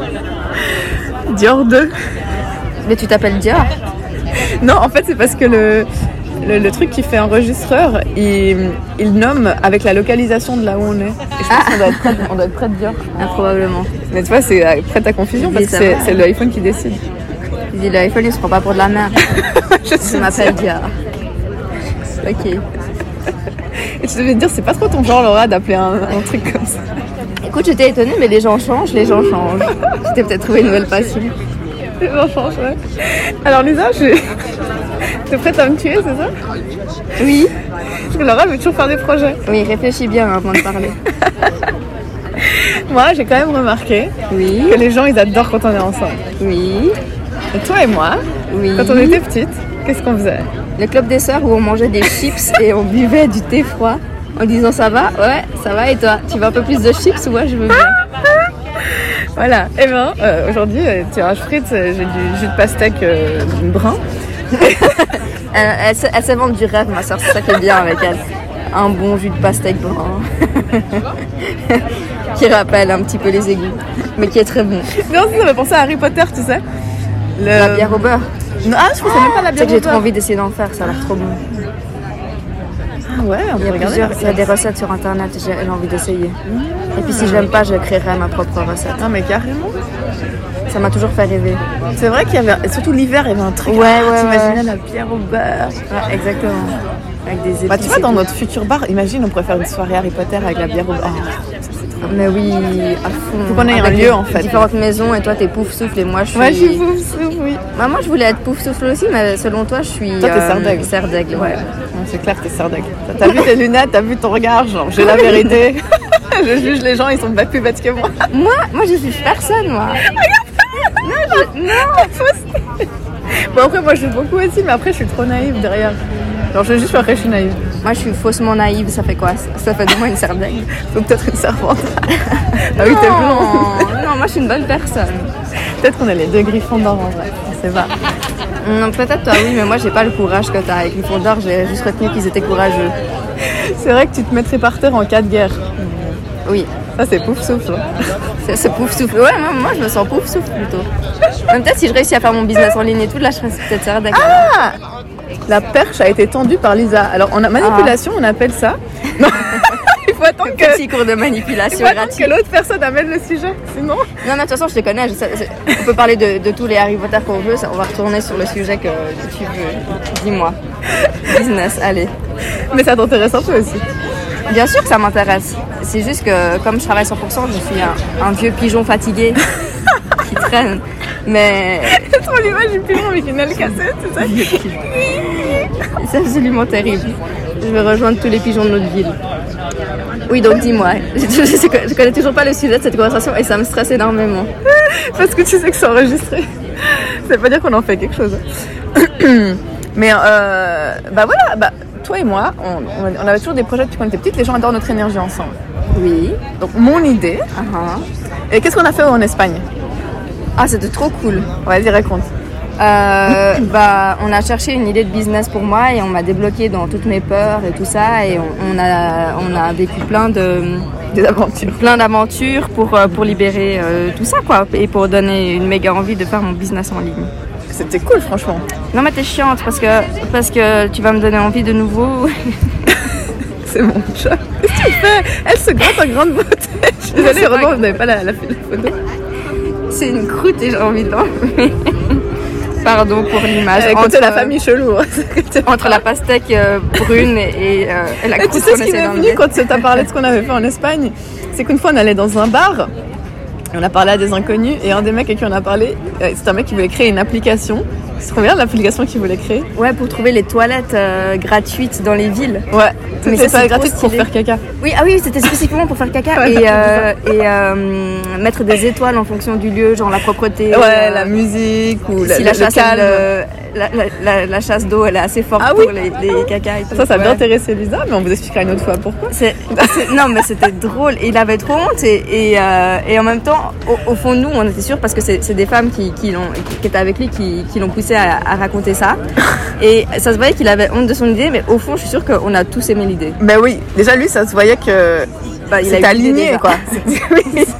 Dior 2. Mais tu t'appelles Dior Non, en fait, c'est parce que le, le, le truc qui fait enregistreur, il, il nomme avec la localisation de là où on est. Et je pense qu'on doit être près, de- on doit être près de Dior. Ah, Probablement. Mais tu vois, c'est euh, près de ta confusion parce que c'est va. c'est l'iPhone qui décide. Il dit l'iPhone, il se prend pas pour de la merde. Je Je m'appelle Dior. Ok. Et tu devais te dire, c'est pas trop ton genre, Laura, d'appeler un, un truc comme ça. Écoute, j'étais étonnée, mais les gens changent, les gens changent. J'ai peut-être trouvé une nouvelle passion. Les gens changent, ouais. Alors, Lisa, je... t'es prête à me tuer, c'est ça? Oui. Parce que Laura veut toujours faire des projets. Oui, réfléchis bien avant de parler. Moi, j'ai quand même remarqué Oui. que les gens, ils adorent quand on est ensemble. Oui. Et toi et moi, Oui. quand on était petites, qu'est-ce qu'on faisait? Le club des sœurs où on mangeait des chips et on buvait du thé froid en disant ça va Ouais, ça va et toi Tu veux un peu plus de chips ou moi je veux bien Voilà. Et ben, euh, aujourd'hui, euh, tirage frites, euh, j'ai du jus de pastèque euh, brun. Elle, elle, du rêve, ma soeur, c'est ça qui est bien avec elle. Un bon jus de pastèque brun. qui rappelle un petit peu les égouts, mais qui est très bon. Non, ça m'a pensé à Harry Potter, tu sais. Le... La bière au beurre. Non, ah, je pensais même pas à la Tu sais bière que j'ai au trop beurre. envie d'essayer d'en faire, ça a l'air trop bon. Ouais, on Il y peut regarder. il y a des recettes sur internet, j'ai envie d'essayer. Et puis si je l'aime pas, je créerai ma propre recette. Non, mais carrément. Ça m'a toujours fait rêver. C'est vrai qu'il y avait, surtout l'hiver, il y avait un truc. Ouais, ah, ouais, T'imaginais ouais. la bière au beurre. Ouais, exactement. Avec des épices. Bah, tu vois, dans notre futur bar, imagine, on pourrait faire une soirée Harry Potter avec la bière au beurre. Oh, Mais oui, à fond. Faut qu'on ait un lieu, en fait. Différentes maisons et toi t'es pouf souffle et moi je suis. Ouais, je suis fou, fou, oui. Bah, moi je voulais être pouf souffle aussi, mais selon toi je suis. Toi, t'es Serdaigle. Serdaigle, ouais. Non, C'est clair que t'es sardec. T'as vu tes lunettes, t'as vu ton regard, genre, j'ai la vérité. je juge les gens, ils sont pas plus bêtes que moi. Moi, moi je suis personne, moi. Bon, après, moi, je joue beaucoup aussi, mais après, je suis trop naïve derrière. Genre, je juste après, je suis naïve. Moi je suis faussement naïve, ça fait quoi? Ça fait de moi une Serdaigle. Donc, peut-être une servante. ah oui, t'es blonde. non, moi je suis une bonne personne. Peut-être qu'on est les deux griffons d'or en vrai. On sait pas. Non, peut-être toi oui, mais moi j'ai pas le courage que t'as. Avec Gryffondor, j'ai juste retenu qu'ils étaient courageux. C'est vrai que tu te mettrais par terre en cas de guerre. Oui, Ça, c'est pouf souffle. hein. c'est ce pouf souffle. Ouais, moi, moi je me sens pouf souffle plutôt. Même peut-être si je réussis à faire mon business en ligne et tout, là je serais peut-être. Ah La perche a été tendue par Lisa. Alors, en a manipulation, on appelle ça. Non. Il faut attendre que, Petit cours de il manipulation gratuit. que l'autre personne amène le sujet. Sinon, Non, mais de toute façon, je te connais. je sais- on peut parler de, de tous les Harry Potter qu'on veut. on va retourner sur le sujet que, tu veux. Dis-moi. Business, allez. mais ça t'intéresse un peu aussi. Bien sûr que ça m'intéresse. C'est juste que, comme je travaille 100%, je suis un, un vieux pigeon fatigué qui traîne. Mais trop l'image du pigeon avec une tu sais. c'est absolument terrible. Je vais rejoindre tous les pigeons de notre ville. Oui, donc dis-moi. Je, connais toujours pas le sujet de cette conversation et ça me stresse énormément. Parce que tu sais que c'est enregistré. Ça veut pas dire qu'on en fait quelque chose. Mais euh, bah voilà, bah, toi et moi, on, on- on avait toujours des projets depuis qu'on était petites. Les gens adorent notre énergie ensemble. Oui. Donc mon idée. Ah, ah. Et qu'est-ce qu'on a fait en Espagne? Ah, c'était trop cool. Vas-y, raconte. Euh, bah, on a cherché une idée de business pour moi et on m'a débloqué dans toutes mes peurs et tout ça et on, on a on a vécu plein de Des aventures. plein d'aventures pour euh, pour libérer euh, tout ça quoi et pour donner une méga envie de faire mon business en ligne. C'était cool, franchement. Non mais t'es chiante parce que parce que tu vas me donner envie de nouveau. C'est mon chat. Qu'est-ce que tu fais? Elle se gratte en grande beauté. Je suis désolée, heureusement, vous n'avez pas la, la, la photo. C'est une croûte et j'ai envie d'en. Pardon pour l'image. Euh, Écoutez, la famille chelou. hein. entre la pastèque euh, brune et, euh, et la Et tu croûte sais qu'on ce qui m'est venu d'enlever. quand tu as parlé de ce qu'on avait fait en Espagne C'est qu'une fois on allait dans un bar, on a parlé à des inconnus, et un des mecs à qui on a parlé, euh, c'est un mec qui voulait créer une application. C'est combien l'application qu'il voulait créer Ouais, pour trouver les toilettes euh, gratuites dans les villes. Ouais, Mais c'était ça, c'est gratuit trop pour faire caca. Oui, ah oui, c'était spécifiquement pour faire caca et, euh, et euh, mettre des étoiles en fonction du lieu, genre la propreté. Ouais, la musique ou la, si la chasse, calme. elle, la, la- la- la chasse d'eau, elle est assez forte Ah oui. pour les, les cacas et tout. Ça, ça a bien Ouais. intéressé Lisa, mais on vous expliquera une autre fois pourquoi. Non, mais c'était drôle. Et il avait trop honte. Et, et, et en même temps, au, au fond, nous, on était sûrs parce que c'est des femmes qui, qui, qui, qui étaient avec lui qui, qui l'ont poussé à, à raconter ça. Et ça se voyait qu'il avait honte de son idée, mais au fond, je suis sûre qu'on a tous aimé l'idée. Ben oui, déjà lui, ça se voyait que Bah, il l'idée aligné, quoi.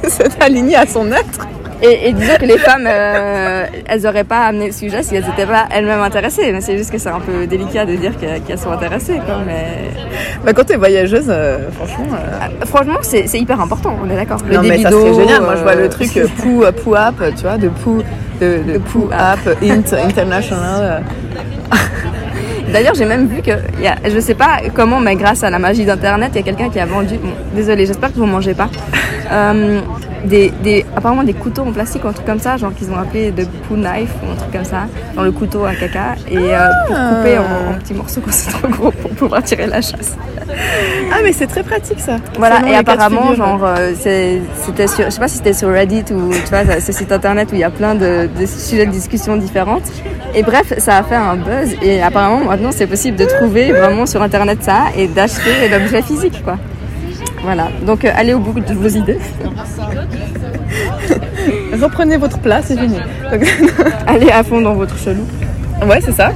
C'était aligné à son être. Et, et disons que les femmes, euh, elles auraient pas amené le sujet si elles n'étaient pas elles-mêmes intéressées. Mais c'est juste que c'est un peu délicat de dire que- qu'elles sont intéressées. Quoi. Mais Bah, quand t'es voyageuse, euh, franchement. euh, Ah, franchement, c'est c'est hyper important. On est d'accord. Le Non mais débit ça serait génial. Moi je vois le truc pou, pou app, tu vois, de pou, de, de int, international. D'ailleurs, j'ai même vu que, y a, je sais pas comment, mais grâce à la magie d'Internet, il y a quelqu'un qui a vendu, bon, désolé, j'espère que vous mangez pas, euh, des, des, apparemment des couteaux en plastique ou un truc comme ça, genre qu'ils ont appelé de poo knife ou un truc comme ça, dans le couteau à caca, et euh, pour couper en, en petits morceaux quand c'est trop gros pour pouvoir tirer la chasse. Ah mais c'est très pratique ça. Voilà, Selon et apparemment, genre, euh, c'était sur, je sais pas si c'était sur Reddit ou tu vois, ce site internet où il y a plein de, de sujets de discussion différentes. Et bref, ça a fait un buzz et apparemment maintenant c'est possible de trouver vraiment sur internet ça et d'acheter l'objet physique quoi. Voilà, donc euh, allez au bout de vos idées. Reprenez votre place, c'est fini. Donc- Allez à fond dans votre chelou. ouais, c'est ça.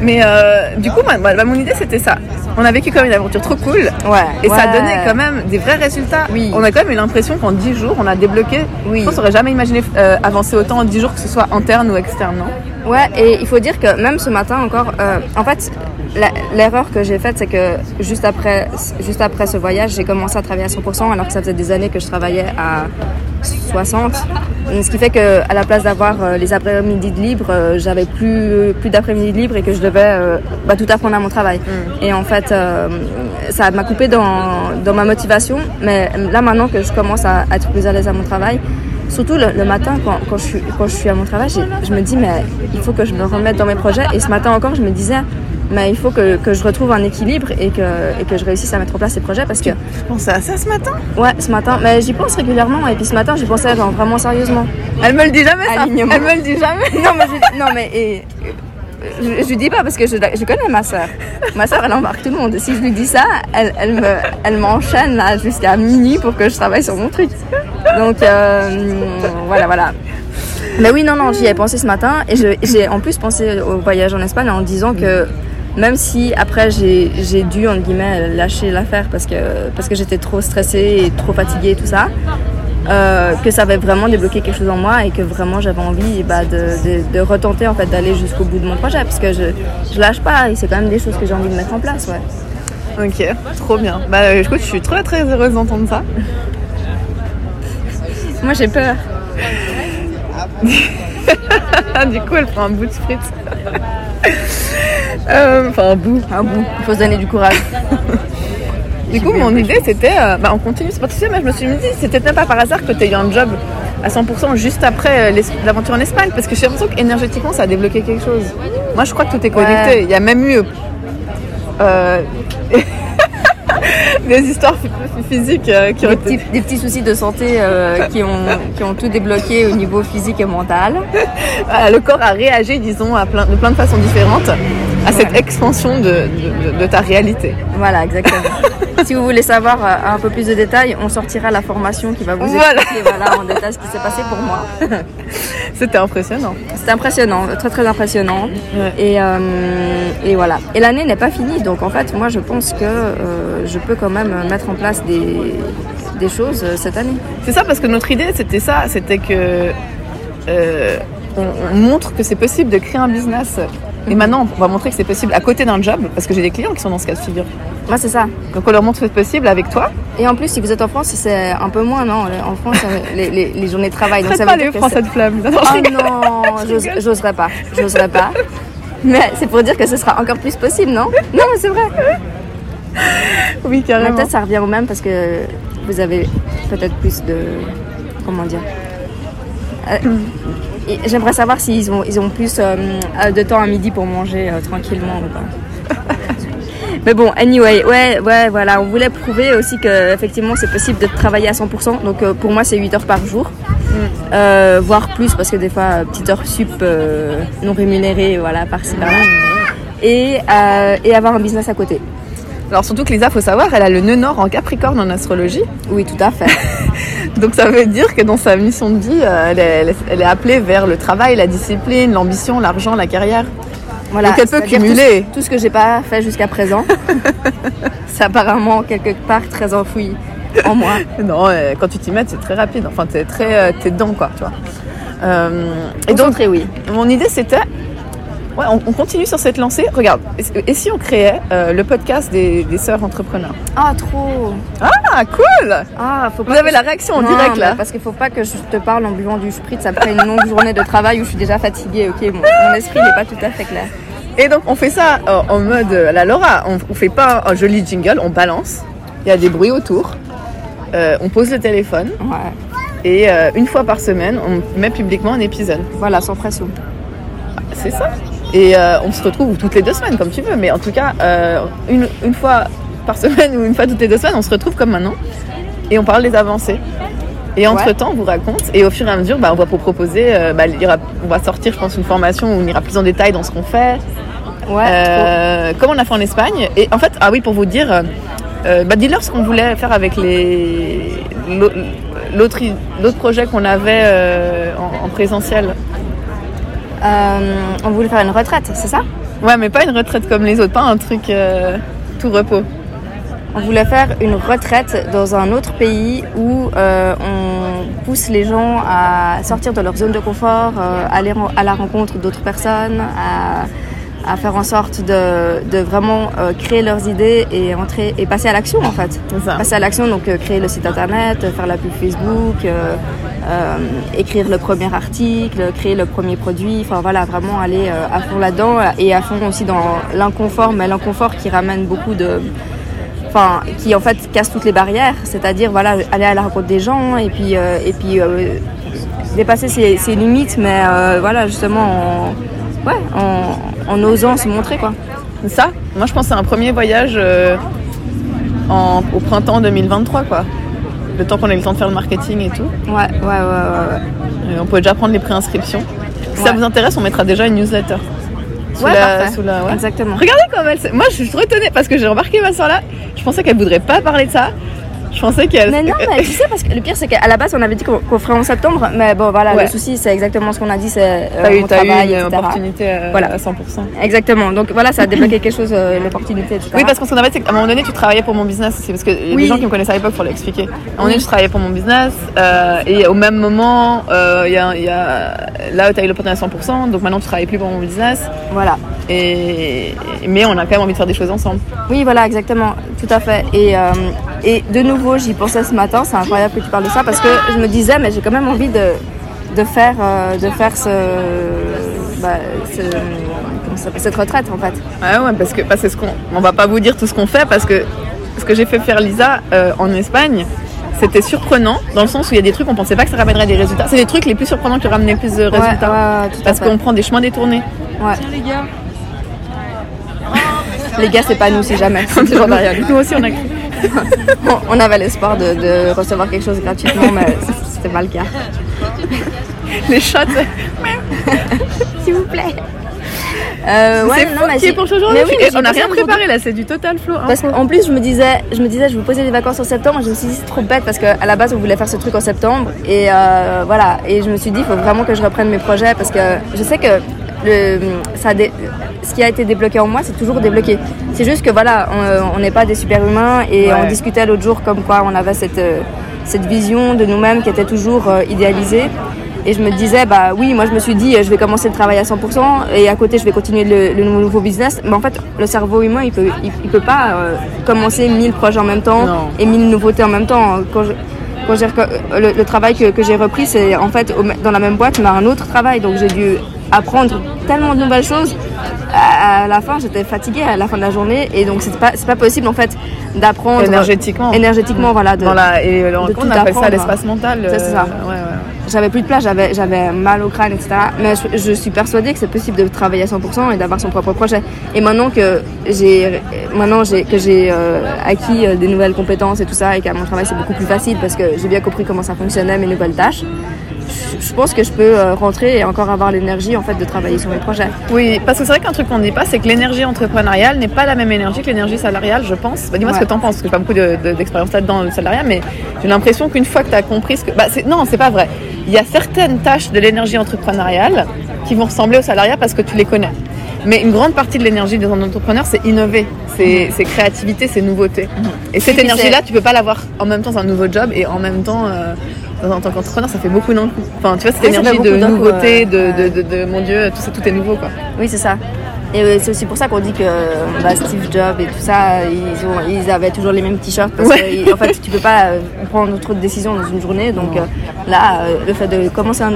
Mais euh, du coup, mon idée c'était ça. On a vécu comme une aventure trop cool. Ouais. Et ça ouais. donnait quand même des vrais résultats. Oui. On a quand même eu l'impression qu'en 10 jours, on a débloqué. Oui. Je pense qu'on aurait jamais imaginé euh, avancer autant en 10 jours, que ce soit interne ou externe, non? Ouais, et il faut dire que même ce matin encore, euh, en fait, l'erreur que j'ai faite, c'est que juste après, juste après ce voyage, j'ai commencé à travailler à 100%, alors que ça faisait des années que je travaillais à 60. Ce qui fait que à la place d'avoir euh, les après-midi de libre, euh, j'avais plus plus d'après-midi de libre et que je devais euh, bah, tout apprendre à mon travail. Et en fait, euh, ça m'a coupé dans, dans ma motivation. Mais là maintenant que je commence à être plus à l'aise à mon travail, surtout le, le matin quand, quand, je suis, quand je suis à mon travail, je me dis mais il faut que je me remette dans mes projets. Et ce matin encore, je me disais mais il faut que, que je retrouve un équilibre et que, et que je réussisse à mettre en place ces projets parce que Je pensais à ça ce matin? ouais ce matin mais j'y pense régulièrement et puis ce matin j'y pensais genre vraiment sérieusement Elle me le dit jamais, ça. Alignement. Elle me le dit jamais. non mais je, non mais et, je, je lui dis pas parce que je, je connais ma soeur ma soeur elle embarque tout le monde si je lui dis ça elle, elle me elle m'enchaîne là jusqu'à minuit pour que je travaille sur mon truc donc euh, voilà voilà mais oui non non j'y ai pensé ce matin et j'ai en plus pensé au voyage en Espagne en disant que même si après j'ai dû entre guillemets lâcher l'affaire parce que parce que j'étais trop stressée et trop fatiguée et tout ça euh, que ça avait vraiment débloqué quelque chose en moi et que vraiment j'avais envie bah, de, de, de retenter en fait d'aller jusqu'au bout de mon projet parce que je, je lâche pas et c'est quand même des choses que j'ai envie de mettre en place ouais. Ok, trop bien. Bah écoute, je suis très très heureuse d'entendre ça. Moi j'ai peur. Du coup, elle prend un bout de frites. Euh, Enfin, un bout. Un bout, il faut se donner du courage. Du coup, mon idée, c'était, euh, bah, on continue, c'est pas tout ça, mais je me suis dit, c'était même pas par hasard que tu aies eu un job à 100% juste après euh, l'aventure en Espagne, parce que j'ai l'impression qu'énergétiquement, ça a débloqué quelque chose. Moi, je crois que tout est connecté. Ouais. Il y a même eu euh, des histoires phy- physiques euh, qui ont Des été... petits, des petits soucis de santé euh, qui, ont, qui ont tout débloqué au niveau physique et mental. Ah, le corps a réagi, disons, à plein, de plein de façons différentes à cette expansion de, de- de- de ta réalité. Voilà, exactement. si vous voulez savoir euh, un peu plus de détails, on sortira la formation qui va vous Voilà. expliquer voilà, en détail ce qui s'est passé pour moi. C'était impressionnant. C'était impressionnant, très très impressionnant. Ouais. Et, euh, et voilà. Et l'année n'est pas finie, donc en fait, moi je pense que euh, je peux quand même mettre en place des, des choses euh, cette année. C'est ça parce que notre idée c'était ça, c'était que on, on montre que c'est possible de créer un business. Et maintenant on va montrer que c'est possible à côté d'un job parce que j'ai des clients qui sont dans ce cas de figure. Moi c'est ça. Donc on leur montre que c'est possible avec toi. Et en plus, si vous êtes en France, c'est un peu moins, non? En France, euh, les, les, les journées de travail. Donc ça pas veut les Français de flamme. Non, Oh non, j'ose- j'oserais pas. J'oserais pas. Mais c'est pour dire que ce sera encore plus possible, non? Non, mais c'est vrai. Oui Mais carrément. peut-être ça revient au même parce que vous avez peut-être plus de. Comment dire Euh, et J'aimerais savoir s'ils ont, ils ont plus euh, euh, de temps à midi pour manger euh, tranquillement ou pas. Mais bon, anyway, ouais, ouais, voilà, on voulait prouver aussi que effectivement c'est possible de travailler à 100%. Donc euh, pour moi c'est 8 heures par jour, Euh, voire plus parce que des fois petite heure sup euh, non rémunérée, voilà, par-ci par-là. Et, et avoir un business à côté. Alors surtout que Lisa, faut savoir, elle a le nœud nord en Capricorne en astrologie. Oui, tout à fait. Donc ça veut dire que dans sa mission de vie, euh, elle est, elle appelée vers le travail, la discipline, l'ambition, l'argent, la carrière. Voilà, Donc elle peut cumuler. Tout, tout ce que j'ai pas fait jusqu'à présent, c'est apparemment quelque part très enfoui. en moins. Non, euh, quand tu t'y mets, c'est très rapide. Enfin, t'es très, euh, t'es dedans, quoi, tu vois. Euh, Et donc, oui. Mon idée, c'était, ouais, on, on continue sur cette lancée. Regarde, et, et si on créait euh, le podcast des, des sœurs entrepreneurs? Ah, trop. Ah, cool Ah, faut Vous pas avez que la réaction en Non, direct là. Parce qu'il faut pas que je te parle en buvant du spritz après une longue journée de travail où je suis déjà fatiguée. Ok, mon, mon esprit n'est pas tout à fait clair. Et donc, on fait ça euh, en mode euh, la Laura. On, on fait pas un joli jingle, on balance. Il y a des bruits autour. On pose le téléphone Ouais. et une fois par semaine, on met publiquement un épisode. Voilà, sans pression. C'est ça. Et euh, on se retrouve toutes les deux semaines, comme tu veux. Mais en tout cas, euh, une, une fois par semaine ou une fois toutes les deux semaines, on se retrouve comme maintenant. Et on parle des avancées. Et entre-temps, on vous raconte. Et au fur et à mesure, bah, on va vous proposer, euh, bah, il y aura- on va sortir, je pense, une formation où on ira plus en détail dans ce qu'on fait. Ouais, comme on a fait en Espagne. Et en fait, ah oui, pour vous dire, bah, dis-leur ce qu'on voulait faire avec les l'au- l'autre projet qu'on avait en, en présentiel. Euh, on voulait faire une retraite, c'est ça? Ouais, mais pas une retraite comme les autres, pas un truc euh, tout repos. On voulait faire une retraite dans un autre pays où euh, on pousse les gens à sortir de leur zone de confort, euh, aller à la rencontre d'autres personnes, à, à faire en sorte de, de vraiment euh, créer leurs idées et entrer et passer à l'action en fait. Ça. Passer à l'action, donc euh, créer le site internet, faire la pub Facebook, euh, écrire le premier article, créer le premier produit, enfin voilà, vraiment aller à fond là-dedans et à fond aussi dans l'inconfort, mais l'inconfort qui ramène beaucoup de, enfin qui en fait casse toutes les barrières, c'est-à-dire voilà aller à la rencontre des gens et puis et puis dépasser ses, ses limites, mais voilà justement en, ouais, en, en osant se montrer quoi. Ça, moi je pense que c'est un premier voyage euh, en- au printemps 2023, quoi. Le temps qu'on ait le temps de faire le marketing et tout. Ouais, ouais, ouais, ouais. ouais. Et on peut déjà prendre les préinscriptions. Si ça vous intéresse, on mettra déjà une newsletter. Sous Ouais, la- sous la- ouais. Exactement. Regardez comme elle. s'est- Moi, je suis trop étonnée parce que j'ai remarqué ma soeur là. Je pensais qu'elle voudrait pas parler de ça. Je pensais qu'elle. Mais non, mais tu sais, parce que le pire, c'est qu'à la base, on avait dit qu'on ferait en septembre, mais bon, voilà, Ouais. le souci, c'est exactement ce qu'on a dit, c'est euh, T'as eu, t'as une etc. opportunité euh, Voilà. à 100%. Exactement, donc voilà, ça a débloqué quelque chose, euh, l'opportunité, etc. Oui, parce qu'on avait, c'est qu'à un moment donné, tu travaillais pour mon business. C'est parce que les gens qui me connaissaient à l'époque, faut l'expliquer. À un moment donné, je travaillais pour mon business. euh, et au même moment, il y a, y a- là où tu as eu l'opportunité à 100%, donc maintenant tu travailles plus pour mon business. Voilà. Et, mais on a quand même envie de faire des choses ensemble. Oui, voilà, exactement, tout à fait. Et, et de nouveau, j'y pensais ce matin, c'est incroyable que tu parles de ça, parce que je me disais, mais j'ai quand même envie de, de, faire, euh, de faire ce, bah, ce- cette retraite, en fait. Ouais, ouais, parce que parce que ce qu'on, on va pas vous dire tout ce qu'on fait parce que ce que j'ai fait faire Lisa euh, en Espagne, c'était surprenant dans le sens où il y a des trucs on pensait pas que ça ramènerait des résultats. C'est les trucs les plus surprenants qui ramenaient le plus de résultats. ouais, ouais, tout à parce qu'on prend des chemins détournés. Ouais. Les gars, c'est pas nous si jamais. C'est toujours derrière nous. Nous aussi on a cru. On- avait l'espoir de, de recevoir quelque chose gratuitement, mais c'était pas le cas. Les chats. S'il vous plaît. Euh, ouais, c'est non, fou mais qui est j'ai- pour de oui, On n'a rien préparé là, c'est du total flow. hein. Parce qu'en plus, je me disais, je me disais, je vais poser des vacances en septembre. Je me suis dit, c'est trop bête parce qu'à la base, on voulait faire ce truc en septembre. Et euh, voilà. Et je me suis dit, il faut vraiment que je reprenne mes projets parce que je sais que le, ça a dé- ce qui a été débloqué en moi, c'est toujours débloqué. C'est juste que voilà, on- on n'est pas des super humains et Ouais. on discutait l'autre jour comme quoi on avait cette, euh, cette vision de nous-mêmes qui était toujours euh, idéalisée. Et je me disais, bah oui, moi je me suis dit, euh, je vais commencer le travail à 100% et à côté je vais continuer le, le nouveau business. Mais en fait, le cerveau humain, il peut, il, il peut pas euh, commencer 1000 projets en même temps Non. et 1000 nouveautés en même temps. Quand je- quand le, le travail que, que j'ai repris, c'est en fait au- dans la même boîte, mais un autre travail. Donc j'ai dû apprendre tellement de nouvelles choses. À, la fin, j'étais fatiguée à la fin de la journée et donc c'est pas, pas possible en fait d'apprendre Énergétiquement. énergétiquement, voilà. De, Dans la, et le- tout on appelle ça l'espace mental. Ça, c'est euh, ça. Ouais, ouais. j'avais plus de place, j'avais, mal au crâne, etc. Mais je, je suis persuadée que c'est possible de travailler à 100% et d'avoir son propre projet. Et maintenant que j'ai, maintenant que j'ai euh, acquis euh, des nouvelles compétences et tout ça, et qu'à mon travail c'est beaucoup plus facile parce que j'ai bien compris comment ça fonctionnait, mes nouvelles tâches, je, pense que je peux euh, rentrer et encore avoir l'énergie en fait de travailler sur mes projets. Oui, parce que c'est vrai qu'un truc qu'on ne dit pas, c'est que l'énergie entrepreneuriale n'est pas la même énergie que l'énergie salariale, je pense. Bah, dis-moi ce que t'en penses, parce que j'ai pas beaucoup de- de- d'expérience là-dedans, le salariat, mais j'ai l'impression qu'une fois que tu as compris ce que. Bah, c'est- non, c'est pas vrai. Il y a certaines tâches de l'énergie entrepreneuriale qui vont ressembler au salariat parce que tu les connais. Mais une grande partie de l'énergie des entrepreneurs, c'est innover, c'est c'est créativité, c'est nouveauté. Et cette énergie-là, c'est- tu peux pas l'avoir en même temps dans un nouveau job et en même temps. euh, en tant qu'entrepreneur, ça fait beaucoup d'un coup. Enfin, tu vois, cette Oui, énergie de coup, nouveauté, de, de, de, de- mon Dieu, tout, ça, tout est nouveau, quoi. Oui, c'est ça. Et euh, c'est aussi pour ça qu'on dit que bah, Steve Jobs et tout ça, ils, ont, ils avaient toujours les mêmes t-shirts parce Ouais. que en fait, tu peux pas euh, prendre trop de décisions dans une journée. Donc euh, là, euh, le fait de commencer un,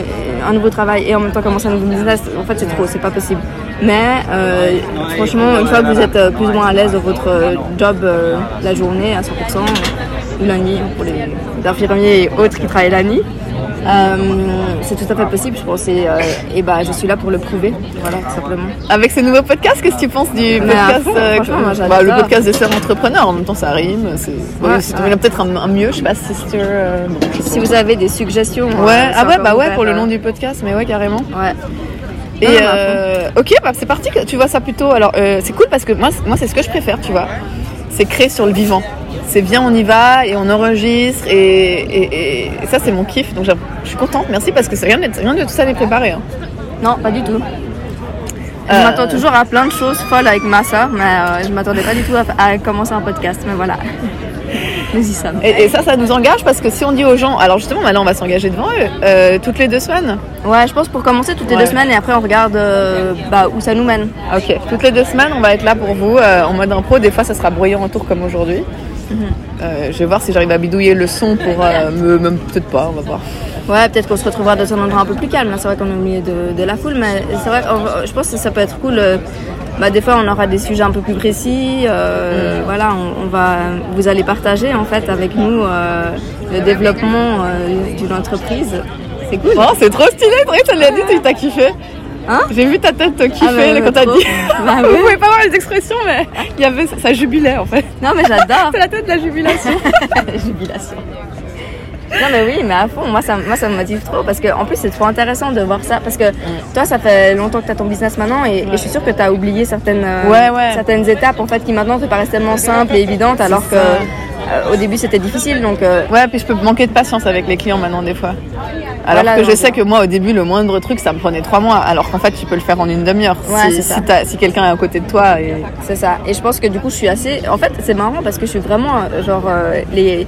un nouveau travail et en même temps commencer un nouveau business, en fait, c'est trop, c'est pas possible. Mais euh, franchement, une fois que vous êtes euh, plus ou moins à l'aise dans votre euh, job euh, la journée à 100% la nuit pour les infirmiers et autres qui travaillent la nuit. euh, c'est tout à fait possible, je pense, et, euh, et bah, je suis là pour le prouver, voilà, tout simplement. Avec ce nouveau podcast, qu'est-ce que tu penses du podcast euh, moi, bah, Le podcast de sœurs entrepreneurs, en même temps, ça rime. C'est Ouais, c'est ouais. peut-être un, un mieux, je sais pas, sister. bon, je sais Si pas. vous avez des suggestions. Ouais, ah ouais, bah ouais, ouvert, pour le nom du podcast, mais ouais, carrément. Ouais. Et ok, bah c'est parti. Tu vois ça plutôt. Alors c'est cool parce que moi c'est ce que je préfère, tu vois. C'est créer sur le vivant. C'est bien, on y va et on enregistre et, et- et ça c'est mon kiff. Donc je suis contente, merci parce que c'est rien, de- rien de tout ça n'est préparé. hein. Non, pas du tout. Je Euh, m'attends toujours à plein de choses folles avec ma soeur, mais euh, je m'attendais pas du tout à, à commencer un podcast. Mais voilà. Nous y sommes. Et, et ça, ça nous engage parce que si on dit aux gens, alors justement maintenant on va s'engager devant eux, euh, toutes les deux semaines. Ouais, je pense pour commencer toutes les Ouais. deux semaines et après on regarde euh, bah, où ça nous mène. Ok, toutes les deux semaines on va être là pour vous en mode impro. Des fois ça sera bruyant autour comme aujourd'hui. Euh, je vais voir si j'arrive à bidouiller le son pour euh, me, peut-être pas, on va voir. Ouais, peut-être qu'on se retrouvera dans un endroit un peu plus calme. là. C'est vrai qu'on est au milieu de, de la foule, mais c'est vrai, on- je pense que ça peut être cool. euh, Bah, des fois, on aura des sujets un peu plus précis. euh, Voilà, on, on va, vous allez partager en fait avec nous le développement d'une entreprise. C'est cool. Oh, c'est trop stylé, Drake, ça l'a dit, tu t'as kiffé. Hein J'ai vu ta tête te kiffer Ah, bah, quand t'as dit. Bah, Vous ouais. pouvez pas voir les expressions, mais il y avait ça jubilait en fait. Non, mais j'adore. C'est la tête de la jubilation. Jubilation. Non mais oui, mais à fond, moi ça, moi, ça me motive trop parce que en plus c'est trop intéressant de voir ça parce que toi ça fait longtemps que tu as ton business maintenant et, et je suis sûre que tu as oublié certaines, euh, Ouais, ouais. certaines étapes en fait qui maintenant te paraissent tellement simples et évidentes alors que au début c'était difficile donc euh, Ouais, puis je peux manquer de patience avec les clients maintenant des fois. Alors Voilà, que je sais que moi au début le moindre truc ça me prenait trois mois, alors qu'en fait tu peux le faire en une demi-heure Ouais, si, quelqu'un est à côté de toi. Et... c'est ça. Et je pense que du coup je suis assez... En fait c'est marrant parce que je suis vraiment euh, genre euh, les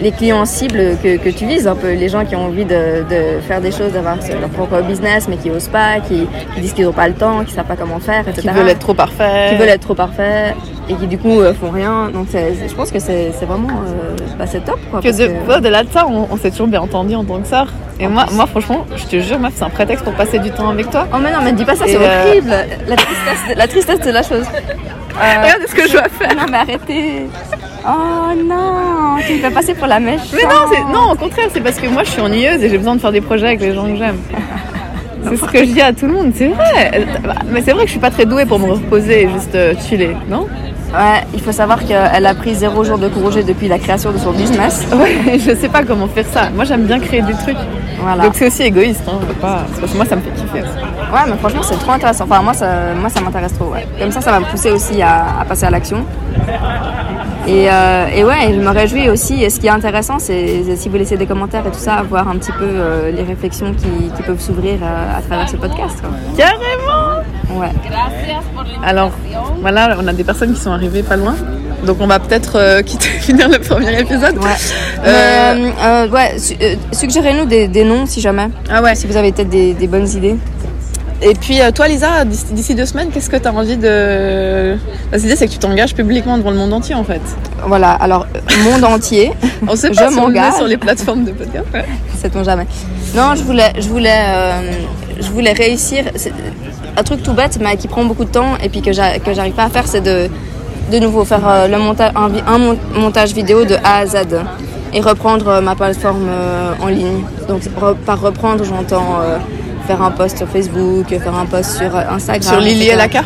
les clients cibles que, que tu vises, un peu les gens qui ont envie de, de faire des choses, d'avoir leur propre business, mais qui osent pas, qui, qui disent qu'ils n'ont pas le temps, qui savent pas comment faire, etc. Qui veulent être trop parfait. qui veulent être trop parfaits et qui du coup euh, font rien. Donc je pense que c'est vraiment euh, bah, c'est top quoi. Que de, que- au-delà de ça, on, on s'est toujours bien entendu en tant que sœur. Et En moi, plus. moi, franchement, je te jure, meuf, c'est un prétexte pour passer du temps avec toi. Oh mais non mais dis pas ça, c'est euh, horrible. La tristesse, la tristesse de la chose. Euh, Regarde ce que je dois faire. non mais arrêtez. Oh non, tu me fais passer pour la mèche. Mais non, non, au contraire, c'est parce que moi, je suis ennuyeuse et j'ai besoin de faire des projets avec les gens que j'aime. C'est ce que je dis à tout le monde, c'est vrai. Mais c'est vrai que je suis pas très douée pour me reposer et juste euh, chiller, non? Ouais, il faut savoir qu'elle a pris zéro jour de congé depuis la création de son business. Ouais, je sais pas comment faire ça. Moi, j'aime bien créer des trucs. Voilà. Donc c'est aussi égoïste, hein. pas- parce que moi, ça me fait kiffer. aussi. Ouais, mais franchement, c'est trop intéressant. Enfin, moi, ça, moi, ça m'intéresse trop. Ouais. Comme ça, ça va me pousser aussi à, à passer à l'action. Et, euh, et ouais, je me réjouis aussi. Et ce qui est intéressant, c'est c'est si vous laissez des commentaires et tout ça, voir un petit peu euh, les réflexions qui, qui peuvent s'ouvrir euh, à travers ce podcast. quoi. Carrément Ouais. Alors, voilà, on a des personnes qui sont arrivées pas loin. Donc on va peut-être euh, quitter, finir le premier épisode. Ouais. Euh, euh, ouais, su- euh, suggérez-nous des, des noms si jamais. Ah ouais. Si vous avez peut-être des, des bonnes idées. Et puis euh, toi Lisa, d'ici deux semaines, qu'est-ce que tu as envie de... L'idée c'est que tu t'engages publiquement devant le monde entier en fait. Voilà, alors, monde entier. On sait Je pas si on le met m'engage. sur les plateformes de podcast. ouais. Sait-on jamais. Non, je voulais, je voulais, euh, je voulais réussir. Un truc tout bête, mais qui prend beaucoup de temps et puis que j'a- que j'arrive pas à faire, c'est de, de nouveau faire euh, le monta un, montage vidéo de A à Z et reprendre euh, ma plateforme en ligne. Donc par reprendre, j'entends euh, faire un post sur Facebook, faire un post sur Instagram. Sur Lily et. Laka,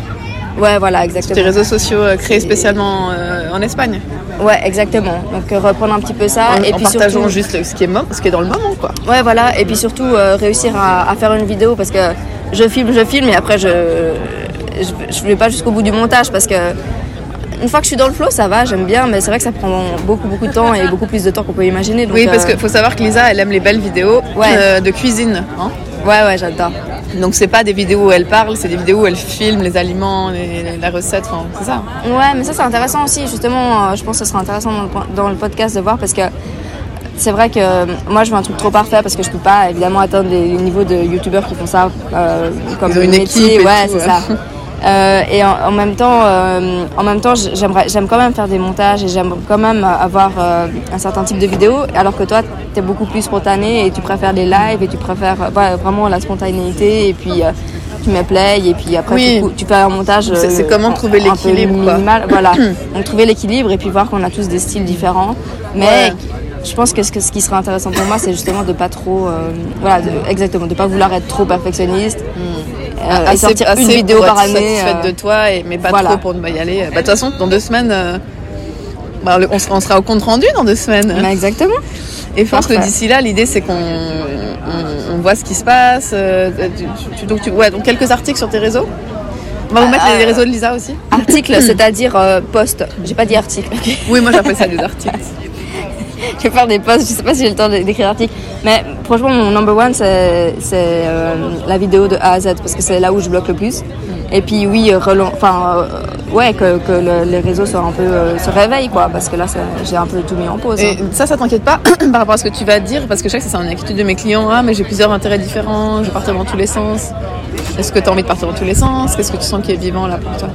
Ouais, voilà, exactement. des réseaux sociaux créés spécialement euh, en Espagne. Ouais, exactement. Donc euh, reprendre un petit peu ça en, et en puis partageant surtout, juste ce qui est mo- ce qui est dans le moment quoi. Ouais, voilà. Et puis surtout, euh, réussir à, à faire une vidéo parce que je filme, je filme et après, je je, je vais pas jusqu'au bout du montage parce que une fois que je suis dans le flow, ça va, j'aime bien, mais c'est vrai que ça prend beaucoup, beaucoup de temps et beaucoup plus de temps qu'on peut imaginer. donc, Oui, parce euh, qu'il faut savoir que Lisa, elle aime les belles vidéos Ouais. de cuisine. hein. Ouais, ouais, j'adore. Donc c'est pas des vidéos où elle parle, c'est des vidéos où elle filme les aliments, les, la recette, enfin, c'est ça. Ouais, mais ça c'est intéressant aussi. Justement, euh, je pense que ce sera intéressant dans le, dans le podcast de voir parce que c'est vrai que euh, moi je veux un truc trop parfait parce que je peux pas évidemment atteindre les niveaux de youtubeurs qui font ça euh, comme Ils ont une métier. équipe ouais, c'est ouais. ça. Euh, et en, en même temps, euh, en même temps, j'aimerais, j'aime quand même faire des montages et j'aime quand même avoir euh, un certain type de vidéo. Alors que toi, tu es beaucoup plus spontané et tu préfères les lives et tu préfères vraiment la spontanéité et puis tu mets play et puis après Oui. tu, fais un montage. C'est- c'est comment trouver l'équilibre, minimal. Voilà, donc trouver l'équilibre et puis voir qu'on a tous des styles différents. Mais Ouais. je pense que ce, qui serait intéressant pour moi, c'est justement de pas trop, euh, voilà, de, exactement, de pas vouloir être trop perfectionniste euh, et sortir une vidéo pour par être année. satisfaite euh, de toi, et, mais pas voilà. trop pour ne pas y aller. Bah, De toute façon, dans deux semaines, euh, bah, on, sera, on sera au compte rendu dans deux semaines. mais exactement. Et je pense que d'ici là, l'idée c'est qu'on on, on voit ce qui se passe. euh, tu- tu- donc, tu- ouais, donc quelques articles sur tes réseaux. On va vous mettre Euh, les réseaux de Lisa aussi. Article, c'est-à-dire euh, post. J'ai pas dit article. ok. Oui, moi j'appelle ça des articles. je vais faire des posts, je sais pas si j'ai le temps d'écrire article. Mais franchement, mon number one, c'est euh, la vidéo de A à Z, parce que c'est là où je bloque le plus. Et puis oui, enfin, euh, ouais, que, que le- les réseaux soient un peu, euh, se réveillent, quoi, parce que là, j'ai un peu tout mis en pause. Et hein. ça, ça t'inquiète pas par rapport à ce que tu vas dire, parce que je sais que c'est une inquiétude de mes clients. Ah, mais j'ai plusieurs intérêts différents, je vais partir dans tous les sens. Est-ce que tu as envie de partir dans tous les sens? Qu'est-ce que tu sens qui est vivant là pour toi?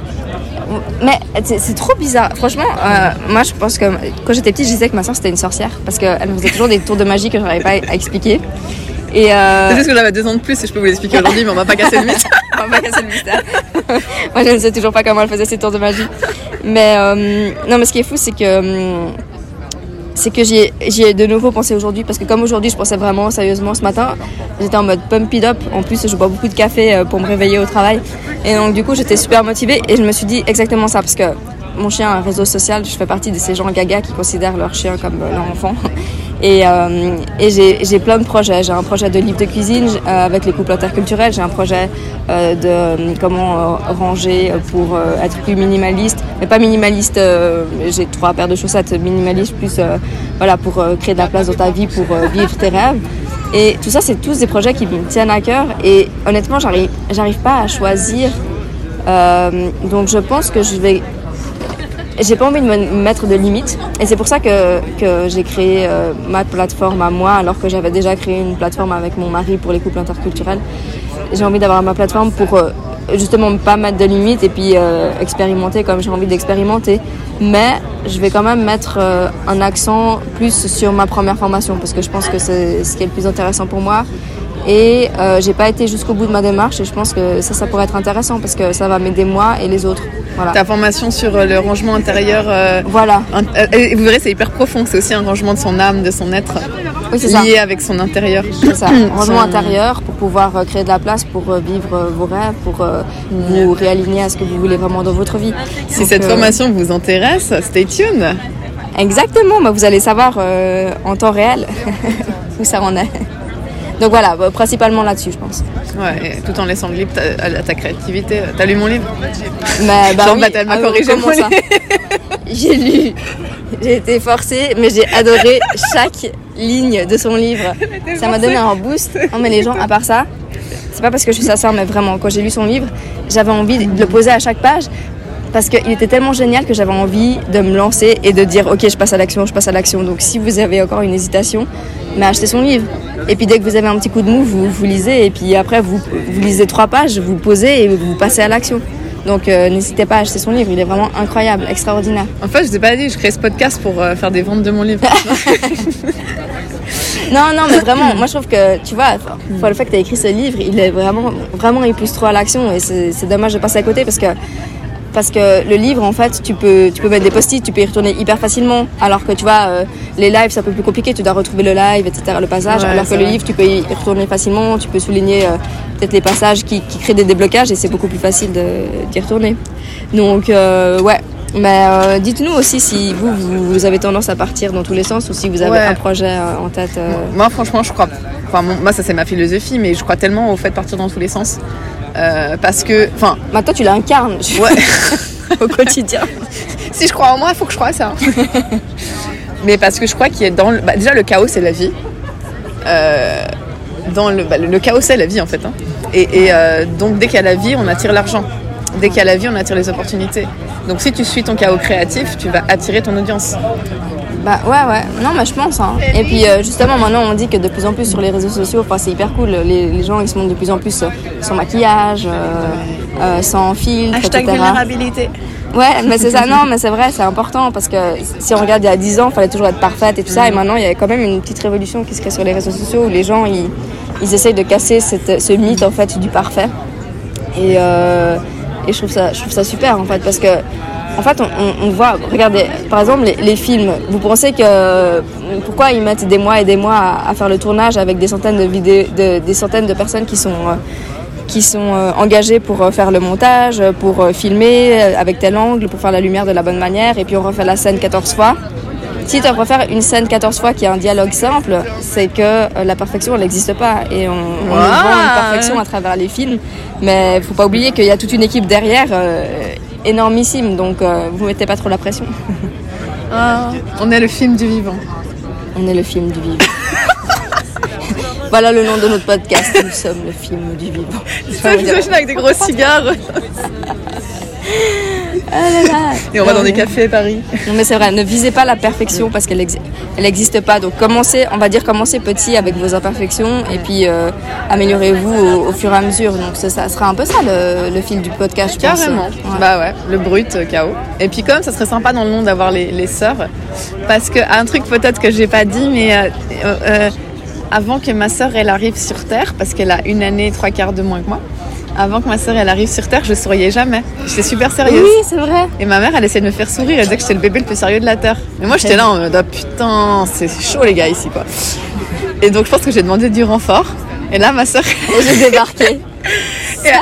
Mais c'est trop bizarre. Franchement, euh, moi, je pense que quand j'étais petite, je disais que ma soeur c'était une sorcière, parce qu'elle me faisait toujours des tours de magie que je n'arrivais pas à expliquer. Et euh, C'est juste que j'avais deux ans de plus et je peux vous l'expliquer aujourd'hui, mais on va pas casser le mythe. On va pas casser le mystère. Moi, je ne sais toujours pas comment elle faisait ses tours de magie. Mais euh, non, mais ce qui est fou, c'est que c'est que j'y ai, de nouveau pensé aujourd'hui parce que comme aujourd'hui, je pensais vraiment sérieusement ce matin, j'étais en mode pump it up. En plus, je bois beaucoup de café pour me réveiller au travail. Et donc, du coup, j'étais super motivée et je me suis dit exactement ça parce que mon chien a un réseau social. Je fais partie de ces gens gaga qui considèrent leur chien comme euh, leur enfant. Et, euh, et j'ai plein de projets. J'ai un projet de livre de cuisine euh, avec les couples interculturels. J'ai un projet de comment ranger pour être plus minimaliste. Mais pas minimaliste, j'ai trois paires de chaussettes minimalistes, plus voilà, pour créer de la place dans ta vie, pour vivre tes rêves. Et tout ça, c'est tous des projets qui me tiennent à cœur. Et honnêtement, j'arrive j'arrive pas à choisir. Euh, donc je pense que je vais j'ai pas envie de me mettre de limites et c'est pour ça que, que j'ai créé euh, ma plateforme à moi alors que j'avais déjà créé une plateforme avec mon mari pour les couples interculturels. J'ai envie d'avoir ma plateforme pour euh, justement pas mettre de limites et puis euh, expérimenter comme j'ai envie d'expérimenter. Mais je vais quand même mettre euh, un accent plus sur ma première formation parce que je pense que c'est ce qui est le plus intéressant pour moi. Et euh, j'ai pas été jusqu'au bout de ma démarche et je pense que ça, ça pourrait être intéressant parce que ça va m'aider moi et les autres. Voilà. Ta formation sur euh, le rangement intérieur, Voilà. et vous verrez, c'est hyper profond. C'est aussi un rangement de son âme, de son être, Oui, ça. lié avec son intérieur. C'est ça, intérieur pour pouvoir euh, créer de la place pour euh, vivre euh, vos rêves, pour vous réaligner à ce que vous voulez vraiment dans votre vie. Si Donc, cette euh, formation vous intéresse, stay tuned. Exactement, bah, vous allez savoir euh, en temps réel où ça en est. Donc voilà, bah, principalement là-dessus, je pense. Ouais, et tout en laissant libre ta, à ta créativité. T'as lu mon livre? Mais, bah, Genre, oui, bah, elle m'a ah, corrigé mon ça J'ai lu, j'ai été forcée, mais j'ai adoré chaque ligne de son livre. Ça m'a donné un boost. Non, mais les gens, à part ça, c'est pas parce que je suis sa sœur, mais vraiment, quand j'ai lu son livre, j'avais envie de le poser à chaque page. Parce qu'il était tellement génial que j'avais envie de me lancer et de dire ok je passe à l'action, je passe à l'action. Donc si vous avez encore une hésitation, mais achetez son livre. Et puis dès que vous avez un petit coup de mou, vous, vous lisez et puis après vous, vous lisez trois pages, vous posez et vous passez à l'action. Donc euh, n'hésitez pas à acheter son livre, il est vraiment incroyable, extraordinaire. En fait, je t'ai pas dit, je crée ce podcast pour euh, faire des ventes de mon livre. Non, non, mais vraiment, moi je trouve que, tu vois, le fait que tu as écrit ce livre, il est vraiment, vraiment, il pousse trop à l'action et c'est dommage de passer à côté parce que, parce que le livre, en fait, tu peux, tu peux mettre des post-it, tu peux y retourner hyper facilement. Alors que, tu vois, euh, les lives, c'est un peu plus compliqué, tu dois retrouver le live, etc., le passage. Ouais, alors que le livre, tu peux y retourner facilement, tu peux souligner euh, peut-être les passages qui, qui créent des déblocages et c'est beaucoup plus facile d'y retourner. Donc, euh, ouais. Mais euh, dites-nous aussi si vous, vous, vous avez tendance à partir dans tous les sens ou si vous avez Ouais. un projet en tête. Moi, franchement, je crois. Enfin, moi, ça, c'est ma philosophie, mais je crois tellement au fait de partir dans tous les sens. Euh, parce que. Enfin, Maintenant, tu l'incarnes ouais. au quotidien. si je crois en moi, il faut que je croie à ça. mais parce que je crois qu'il y a dans le. bah, déjà, le chaos, c'est la vie. Euh, dans le, bah, le, le chaos, c'est la vie, en fait. hein. Et, et, euh, donc, dès qu'il y a la vie, on attire l'argent. Dès qu'il y a la vie, on attire les opportunités. Donc, si tu suis ton chaos créatif, tu vas attirer ton audience. Bah ouais, ouais. Non, mais je pense. Hein. Et puis euh, justement, maintenant, on dit que de plus en plus sur les réseaux sociaux, enfin, c'est hyper cool. Les, les gens, ils se montrent de plus en plus euh, sans maquillage, euh, euh, sans filtre, Hashtag etc. vulnérabilité. Ouais, mais c'est ça. Non, mais c'est vrai, c'est important parce que si on regarde il y a 10 ans, il fallait toujours être parfaite et tout ça. Et maintenant, il y a quand même une petite révolution qui se crée sur les réseaux sociaux où les gens, ils, ils essayent de casser cette, ce mythe en fait du parfait. Et, et je trouve ça, je trouve ça super en fait parce que en fait, on, voit, regardez, par exemple, les, les films. Vous pensez que pourquoi ils mettent des mois et des mois à, à faire le tournage avec des centaines de vidéos, de- des centaines de personnes qui sont euh, qui sont euh, engagées pour euh, faire le montage, pour filmer avec tel angle, pour faire la lumière de la bonne manière, et puis on refait la scène 14 fois. Si tu refaire une scène 14 fois qui a un dialogue simple, c'est que la perfection, elle n'existe pas. Et on, Wow. vend une perfection à travers les films. Mais faut pas oublier qu'il y a toute une équipe derrière, énormissime. Donc, euh, vous mettez pas trop la pression. Ah, on est le film du vivant. On est le film du vivant. voilà le nom de notre podcast. Nous sommes le film du vivant. Ça, avec des gros cigares. Ah là là. Et on va Non, dans des cafés à Paris. Non mais c'est vrai, ne visez pas la perfection parce qu'elle exi- elle n'existe pas. Donc commencez, on va dire commencez petit avec vos imperfections et puis euh, améliorez-vous au, au fur et à mesure. Donc ça, ça sera un peu ça le, le fil du podcast, je pense. Carrément. Ouais. Bah ouais, le brut, euh, chaos. Et puis comme ça serait sympa dans le monde d'avoir les, les sœurs. Parce que un truc peut-être que j'ai pas dit, mais euh, euh, avant que ma sœur elle arrive sur Terre, parce qu'elle a une année et trois quarts de moins que moi, avant que ma sœur elle arrive sur Terre, je souriais jamais. J'étais super sérieuse. Oui, c'est vrai. Et ma mère, elle essayait de me faire sourire. Elle disait que j'étais le bébé le plus sérieux de la Terre. Mais moi, j'étais là en mode, ah putain, c'est chaud les gars ici, quoi. Et donc, je pense que j'ai demandé du renfort. Et là, ma soeur, Et j'ai débarqué.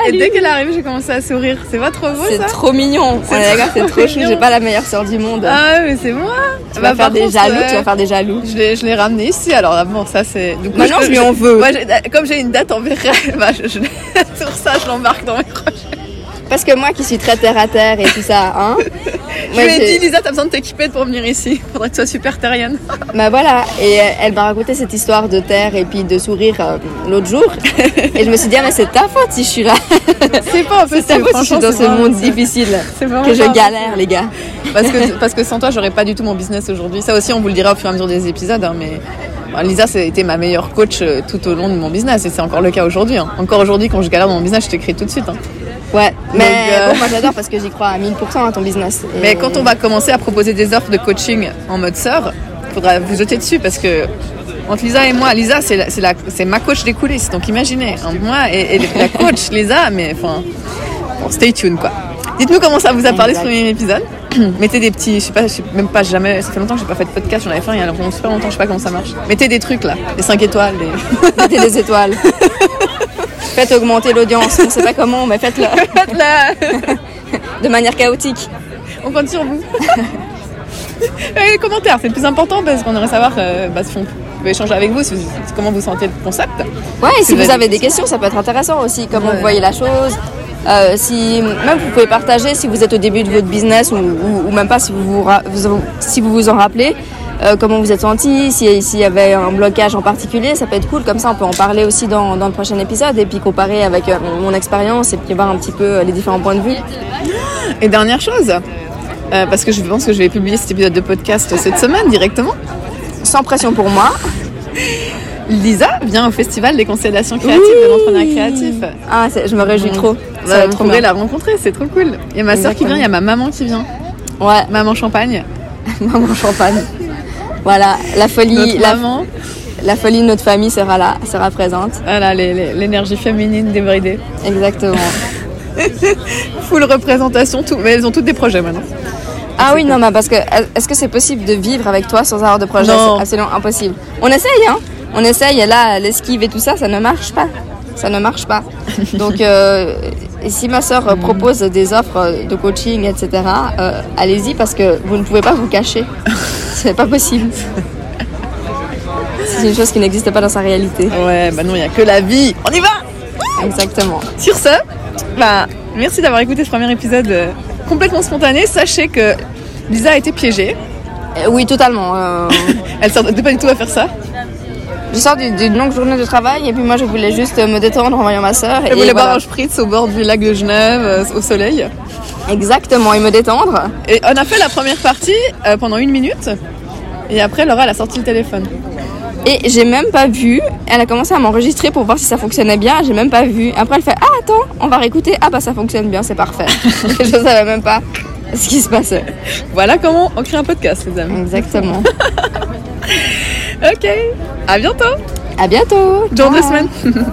et, dès qu'elle est arrivée, j'ai commencé à sourire. C'est pas trop beau, C'est ça trop mignon. C'est Ouais, gars, c'est trop trop chou. J'ai pas la meilleure sœur du monde. Ah, mais c'est moi. tu Bah, vas faire par des contre, jaloux. euh, Tu vas faire des jaloux. Je l'ai, je l'ai ramené ici, alors là, bon, ça c'est. Maintenant, peux- je lui en veux. Moi, j'ai- comme j'ai une date elle, bah, je, je- sur ça, je l'embarque dans mes projets. Parce que moi qui suis très terre à terre et tout ça, hein. Je lui ai dit, Lisa, t'as besoin de t'équiper pour venir ici. Faudrait que tu sois super terrienne. Bah voilà, et euh, elle m'a raconté cette histoire de terre et puis de sourire euh, l'autre jour. Et je me suis dit, ah, mais c'est ta faute si je suis là. C'est pas un peu C'est ta faute si je suis dans ce monde difficile. Que je galère, les gars. Parce que, parce que sans toi, j'aurais pas du tout mon business aujourd'hui. Ça aussi, on vous le dira au fur et à mesure des épisodes. hein, mais bon, Lisa, c'était ma meilleure coach euh, tout au long de mon business. Et c'est encore le cas aujourd'hui. hein. Encore aujourd'hui, quand je galère dans mon business, je t'écris tout de suite. Hein. Ouais, mais euh, bon, moi j'adore parce que j'y crois à 1000% à ton business. Et- Mais quand on va commencer à proposer des offres de coaching en mode sœur, il faudra vous jeter dessus parce que entre Lisa et moi, Lisa c'est ma coach des coulisses, donc imaginez, entre moi et, et la coach Lisa, mais enfin, bon, stay tuned quoi. Dites-nous comment ça vous a parlé ce Exact. premier épisode. Mettez des petits, je sais pas, je sais même pas jamais, ça fait longtemps que j'ai pas fait de podcast, j'en avais fait un il y a super longtemps, je sais pas comment ça marche. Mettez des trucs là, des 5 étoiles, des... Mettez des étoiles. Faites augmenter l'audience, on sait pas comment, mais faites-le de manière chaotique. on compte sur vous. Et les commentaires, c'est le plus important parce qu'on aimerait savoir euh, bah, si on peut échanger avec vous, si vous- comment vous sentez le concept. Ouais, et si vous vous avez des questions, ça peut être intéressant aussi, comment Ouais. vous voyez la chose. Euh, si même vous pouvez partager si vous êtes au début de votre business ou, ou- ou même pas si vous vous- si vous vous en rappelez, euh, comment vous êtes senti, si- s'il y avait un blocage en particulier, ça peut être cool. Comme ça, on peut en parler aussi dans, dans le prochain épisode et puis comparer avec euh, mon expérience et puis voir un petit peu euh, les différents points de vue. Et dernière chose, euh, parce que je pense que je vais publier cet épisode de podcast cette semaine directement. Sans pression pour moi. Lisa vient au Festival des constellations créatives de l'entrepreneuriat créatif. Ah, je me réjouis trop. Ça va trop la rencontrer, c'est trop cool. Il y a ma soeur qui vient, il y a ma maman qui vient. Ouais, Maman Champagne. maman champagne. Voilà, la folie, la, folie de notre famille sera là, sera présente. Voilà, l'énergie féminine débridée. Exactement. Full représentation, tout. Mais elles ont toutes des projets maintenant. Ah oui, non, mais parce que est-ce que c'est possible de vivre avec toi sans avoir de projet? Non. C'est absolument impossible. On essaye, hein On essaye, et là, l'esquive et tout ça, ça ne marche pas. Ça ne marche pas. Donc, euh, et si ma soeur Hmm. propose des offres de coaching, etc., euh, allez-y parce que vous ne pouvez pas vous cacher. C'est pas possible. C'est une chose qui n'existe pas dans sa réalité. Ouais, bah non, il n'y a que la vie. On y va Exactement. Sur ce, bah, merci d'avoir écouté ce premier épisode euh, complètement spontané. Sachez que Lisa a été piégée. Euh, oui, totalement. euh, Elle s'attendait pas du tout à faire ça. Je sors du- d'une longue journée de travail et puis moi je voulais juste me détendre en voyant ma sœur. Elle voulait boire un spritz au bord du lac de Genève, euh, au soleil. Exactement, et me détendre. Et on a fait la première partie euh, pendant une minute. Et après, Laura, elle a sorti le téléphone. Et j'ai même pas vu. Elle a commencé à m'enregistrer pour voir si ça fonctionnait bien. J'ai même pas vu. Après, elle fait Ah, attends, on va réécouter. Ah, bah ça fonctionne bien, c'est parfait. je savais même pas ce qui se passait. Voilà comment on crée un podcast, les amis. Exactement. Ok, à bientôt. À bientôt. Dans deux semaines